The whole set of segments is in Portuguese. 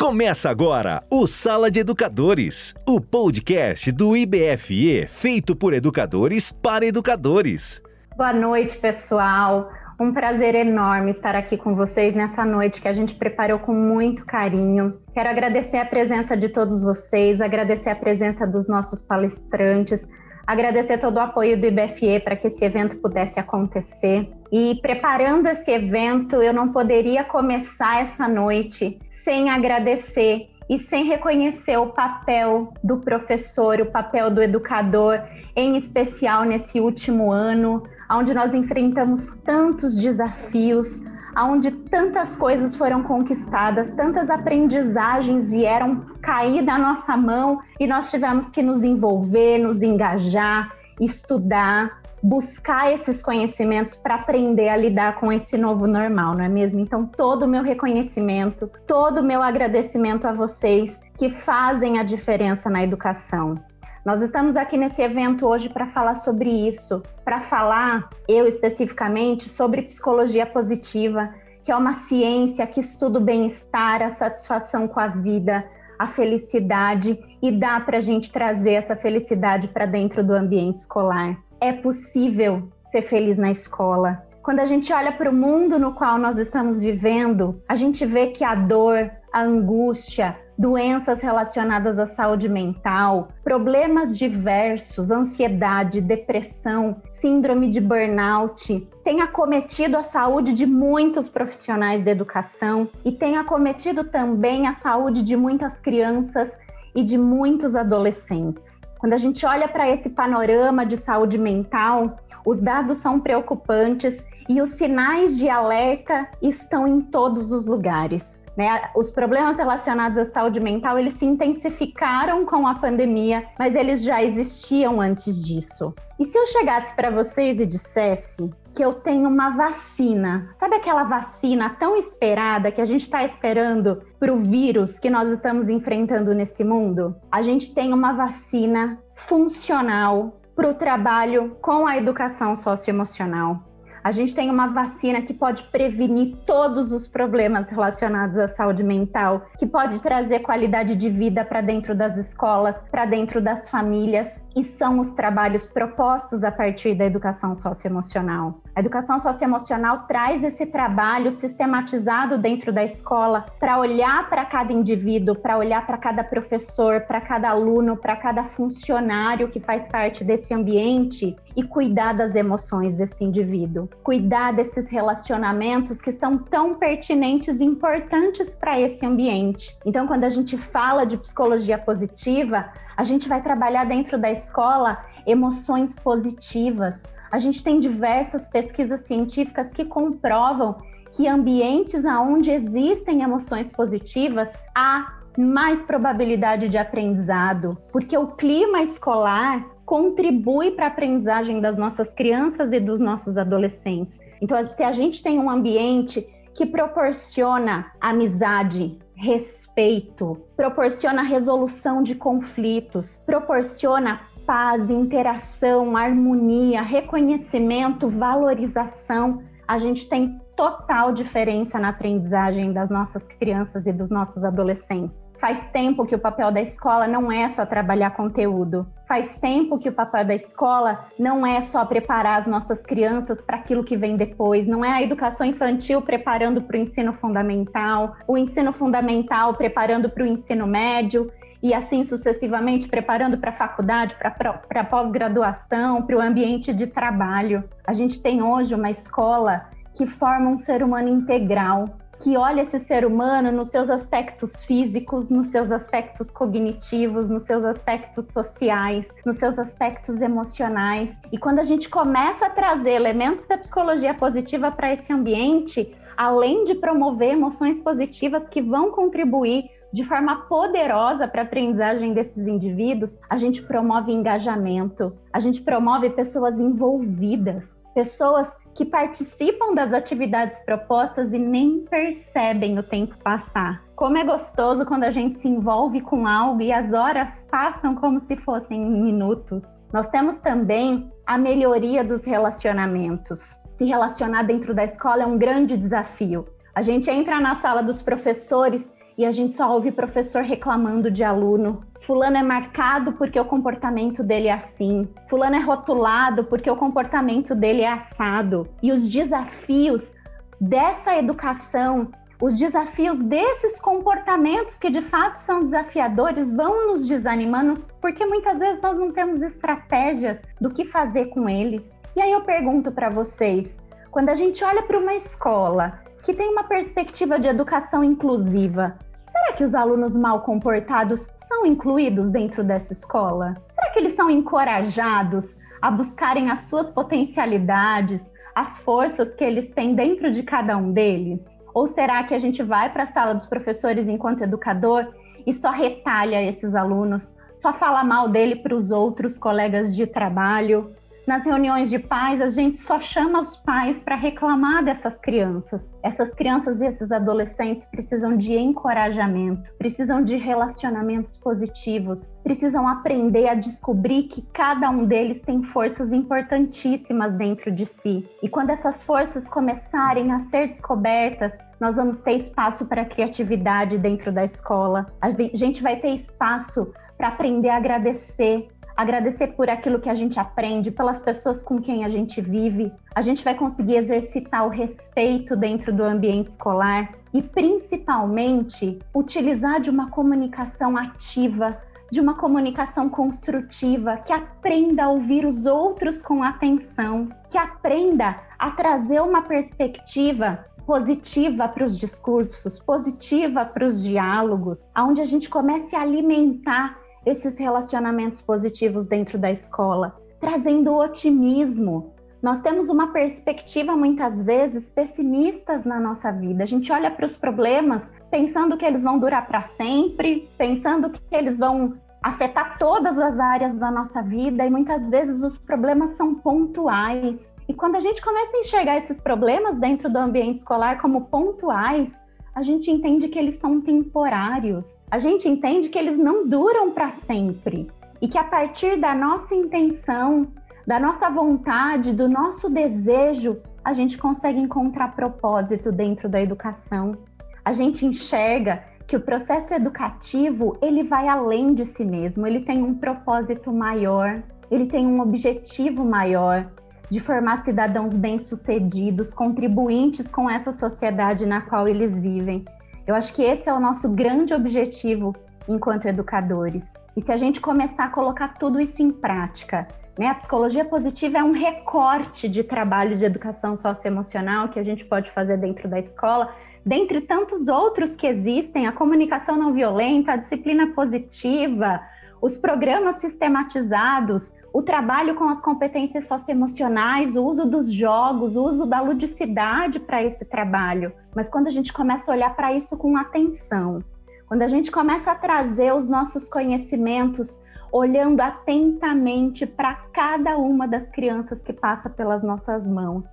Começa agora o Sala de Educadores, o podcast do IBFE feito por educadores para educadores. Boa noite, pessoal. Um prazer enorme estar aqui com vocês nessa noite que a gente preparou com muito carinho. Quero agradecer a presença de todos vocês, agradecer a presença dos nossos palestrantes, agradecer todo o apoio do IBFE para que esse evento pudesse acontecer. E preparando esse evento, eu não poderia começar essa noite sem agradecer e sem reconhecer o papel do professor, o papel do educador, em especial nesse último ano, onde nós enfrentamos tantos desafios, onde tantas coisas foram conquistadas, tantas aprendizagens vieram cair da nossa mão e nós tivemos que nos envolver, nos engajar, estudar, buscar esses conhecimentos para aprender a lidar com esse novo normal, não é mesmo? Então, todo o meu reconhecimento, todo o meu agradecimento a vocês que fazem a diferença na educação. Nós estamos aqui nesse evento hoje para falar sobre isso, para falar, eu especificamente, sobre psicologia positiva, que é uma ciência que estuda o bem-estar, a satisfação com a vida, a felicidade e dá para a gente trazer essa felicidade para dentro do ambiente escolar. É possível ser feliz na escola. Quando a gente olha para o mundo no qual nós estamos vivendo, a gente vê que a dor, a angústia, doenças relacionadas à saúde mental, problemas diversos, ansiedade, depressão, síndrome de burnout, tem acometido a saúde de muitos profissionais da educação e tem acometido também a saúde de muitas crianças e de muitos adolescentes. Quando a gente olha para esse panorama de saúde mental, os dados são preocupantes e os sinais de alerta estão em todos os lugares. Né? Os problemas relacionados à saúde mental eles se intensificaram com a pandemia, mas eles já existiam antes disso. E se eu chegasse para vocês e dissesse que eu tenho uma vacina, sabe aquela vacina tão esperada que a gente está esperando para o vírus que nós estamos enfrentando nesse mundo? A gente tem uma vacina funcional para o trabalho com a educação socioemocional. A gente tem uma vacina que pode prevenir todos os problemas relacionados à saúde mental, que pode trazer qualidade de vida para dentro das escolas, para dentro das famílias, e são os trabalhos propostos a partir da educação socioemocional. A educação socioemocional traz esse trabalho sistematizado dentro da escola para olhar para cada indivíduo, para olhar para cada professor, para cada aluno, para cada funcionário que faz parte desse ambiente e cuidar das emoções desse indivíduo, cuidar desses relacionamentos que são tão pertinentes e importantes para esse ambiente. Então, quando a gente fala de psicologia positiva, a gente vai trabalhar dentro da escola emoções positivas. A gente tem diversas pesquisas científicas que comprovam que ambientes onde existem emoções positivas há mais probabilidade de aprendizado, porque o clima escolar contribui para a aprendizagem das nossas crianças e dos nossos adolescentes. Então, se a gente tem um ambiente que proporciona amizade, respeito, proporciona resolução de conflitos, proporciona paz, interação, harmonia, reconhecimento, valorização, a gente tem total diferença na aprendizagem das nossas crianças e dos nossos adolescentes. Faz tempo que o papel da escola não é só trabalhar conteúdo. Faz tempo que o papel da escola não é só preparar as nossas crianças para aquilo que vem depois. Não é a educação infantil preparando para o ensino fundamental, o ensino fundamental preparando para o ensino médio e assim sucessivamente, preparando para a faculdade, para pós-graduação, para o ambiente de trabalho. A gente tem hoje uma escola que forma um ser humano integral, que olha esse ser humano nos seus aspectos físicos, nos seus aspectos cognitivos, nos seus aspectos sociais, nos seus aspectos emocionais. E quando a gente começa a trazer elementos da psicologia positiva para esse ambiente, além de promover emoções positivas que vão contribuir de forma poderosa para a aprendizagem desses indivíduos, a gente promove engajamento, a gente promove pessoas envolvidas, pessoas que participam das atividades propostas e nem percebem o tempo passar. Como é gostoso quando a gente se envolve com algo e as horas passam como se fossem minutos. Nós temos também a melhoria dos relacionamentos. Se relacionar dentro da escola é um grande desafio. A gente entra na sala dos professores e a gente só ouve professor reclamando de aluno. Fulano é marcado porque o comportamento dele é assim. Fulano é rotulado porque o comportamento dele é assado. E os desafios dessa educação, os desafios desses comportamentos que de fato são desafiadores vão nos desanimando porque muitas vezes nós não temos estratégias do que fazer com eles. E aí eu pergunto para vocês, quando a gente olha para uma escola que tem uma perspectiva de educação inclusiva, será que os alunos mal comportados são incluídos dentro dessa escola? Será que eles são encorajados a buscarem as suas potencialidades, as forças que eles têm dentro de cada um deles? Ou será que a gente vai para a sala dos professores enquanto educador e só retalha esses alunos, só fala mal dele para os outros colegas de trabalho, nas reuniões de pais, a gente só chama os pais para reclamar dessas crianças. Essas crianças e esses adolescentes precisam de encorajamento, precisam de relacionamentos positivos, precisam aprender a descobrir que cada um deles tem forças importantíssimas dentro de si. E quando essas forças começarem a ser descobertas, nós vamos ter espaço para criatividade dentro da escola. A gente vai ter espaço para aprender a agradecer, agradecer por aquilo que a gente aprende, pelas pessoas com quem a gente vive. A gente vai conseguir exercitar o respeito dentro do ambiente escolar e, principalmente, utilizar de uma comunicação ativa, de uma comunicação construtiva, que aprenda a ouvir os outros com atenção, que aprenda a trazer uma perspectiva positiva para os discursos, positiva para os diálogos, onde a gente comece a alimentar esses relacionamentos positivos dentro da escola, trazendo otimismo. Nós temos uma perspectiva muitas vezes pessimistas na nossa vida. A gente olha para os problemas pensando que eles vão durar para sempre, pensando que eles vão afetar todas as áreas da nossa vida e muitas vezes os problemas são pontuais. E quando a gente começa a enxergar esses problemas dentro do ambiente escolar como pontuais, a gente entende que eles são temporários, a gente entende que eles não duram para sempre. E que a partir da nossa intenção, da nossa vontade, do nosso desejo, a gente consegue encontrar propósito dentro da educação. A gente enxerga que o processo educativo ele vai além de si mesmo, ele tem um propósito maior, ele tem um objetivo maior, de formar cidadãos bem-sucedidos, contribuintes com essa sociedade na qual eles vivem. Eu acho que esse é o nosso grande objetivo enquanto educadores. E se a gente começar a colocar tudo isso em prática, né? A psicologia positiva é um recorte de trabalho de educação socioemocional que a gente pode fazer dentro da escola, dentre tantos outros que existem, a comunicação não violenta, a disciplina positiva, os programas sistematizados, o trabalho com as competências socioemocionais, o uso dos jogos, o uso da ludicidade para esse trabalho. Mas quando a gente começa a olhar para isso com atenção, quando a gente começa a trazer os nossos conhecimentos olhando atentamente para cada uma das crianças que passa pelas nossas mãos,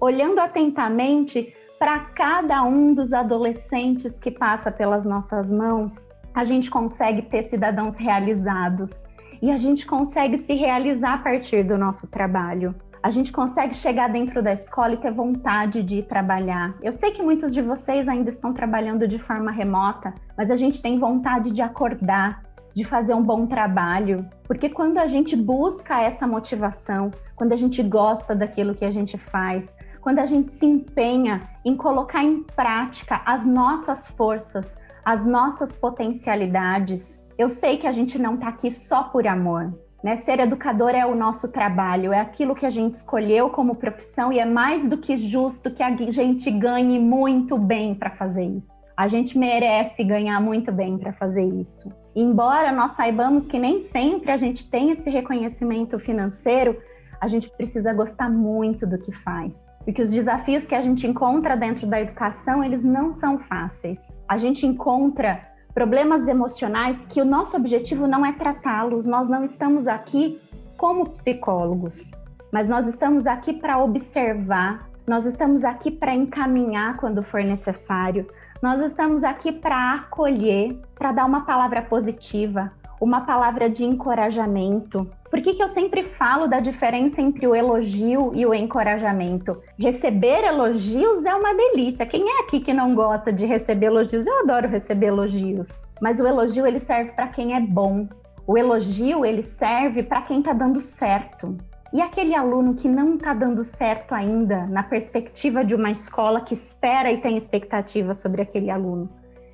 olhando atentamente para cada um dos adolescentes que passa pelas nossas mãos, a gente consegue ter cidadãos realizados e a gente consegue se realizar a partir do nosso trabalho. A gente consegue chegar dentro da escola e ter vontade de ir trabalhar. Eu sei que muitos de vocês ainda estão trabalhando de forma remota, mas a gente tem vontade de acordar, de fazer um bom trabalho, porque quando a gente busca essa motivação, quando a gente gosta daquilo que a gente faz, quando a gente se empenha em colocar em prática as nossas forças, as nossas potencialidades. Eu sei que a gente não está aqui só por amor. Né? Ser educador é o nosso trabalho, é aquilo que a gente escolheu como profissão e é mais do que justo que a gente ganhe muito bem para fazer isso. A gente merece ganhar muito bem para fazer isso. Embora nós saibamos que nem sempre a gente tem esse reconhecimento financeiro, a gente precisa gostar muito do que faz. Porque os desafios que a gente encontra dentro da educação, eles não são fáceis. A gente encontra problemas emocionais que o nosso objetivo não é tratá-los. Nós não estamos aqui como psicólogos, mas nós estamos aqui para observar, nós estamos aqui para encaminhar quando for necessário. Nós estamos aqui para acolher, para dar uma palavra positiva, uma palavra de encorajamento. Por que, que eu sempre falo da diferença entre o elogio e o encorajamento? Receber elogios é uma delícia. Quem é aqui que não gosta de receber elogios? Eu adoro receber elogios. Mas o elogio ele serve para quem é bom. O elogio ele serve para quem está dando certo. E aquele aluno que não está dando certo ainda, na perspectiva de uma escola que espera e tem expectativa sobre aquele aluno,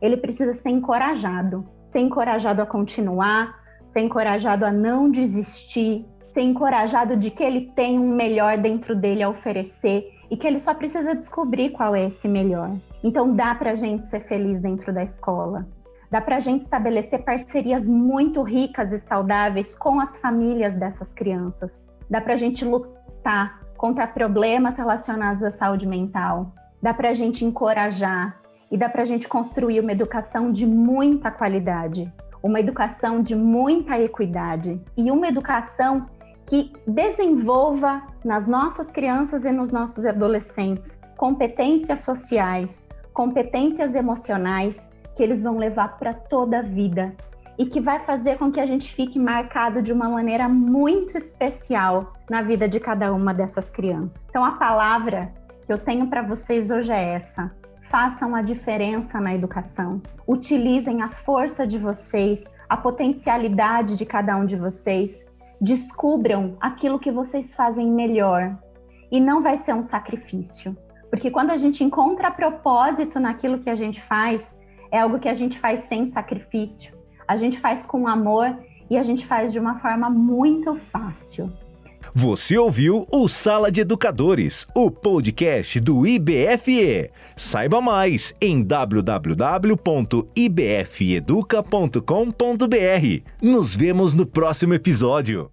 ele precisa ser encorajado ser encorajado a continuar, ser encorajado a não desistir, ser encorajado de que ele tem um melhor dentro dele a oferecer e que ele só precisa descobrir qual é esse melhor. Então dá para a gente ser feliz dentro da escola. Dá para a gente estabelecer parcerias muito ricas e saudáveis com as famílias dessas crianças. Dá para a gente lutar contra problemas relacionados à saúde mental. Dá para a gente encorajar, e dá para a gente construir uma educação de muita qualidade, uma educação de muita equidade e uma educação que desenvolva nas nossas crianças e nos nossos adolescentes competências sociais, competências emocionais que eles vão levar para toda a vida e que vai fazer com que a gente fique marcado de uma maneira muito especial na vida de cada uma dessas crianças. Então a palavra que eu tenho para vocês hoje é essa: façam a diferença na educação. Utilizem a força de vocês, a potencialidade de cada um de vocês. Descubram aquilo que vocês fazem melhor. E não vai ser um sacrifício. Porque quando a gente encontra propósito naquilo que a gente faz, é algo que a gente faz sem sacrifício. A gente faz com amor e a gente faz de uma forma muito fácil. Você ouviu o Sala de Educadores, o podcast do IBFE. Saiba mais em www.ibfeeduca.com.br. Nos vemos no próximo episódio.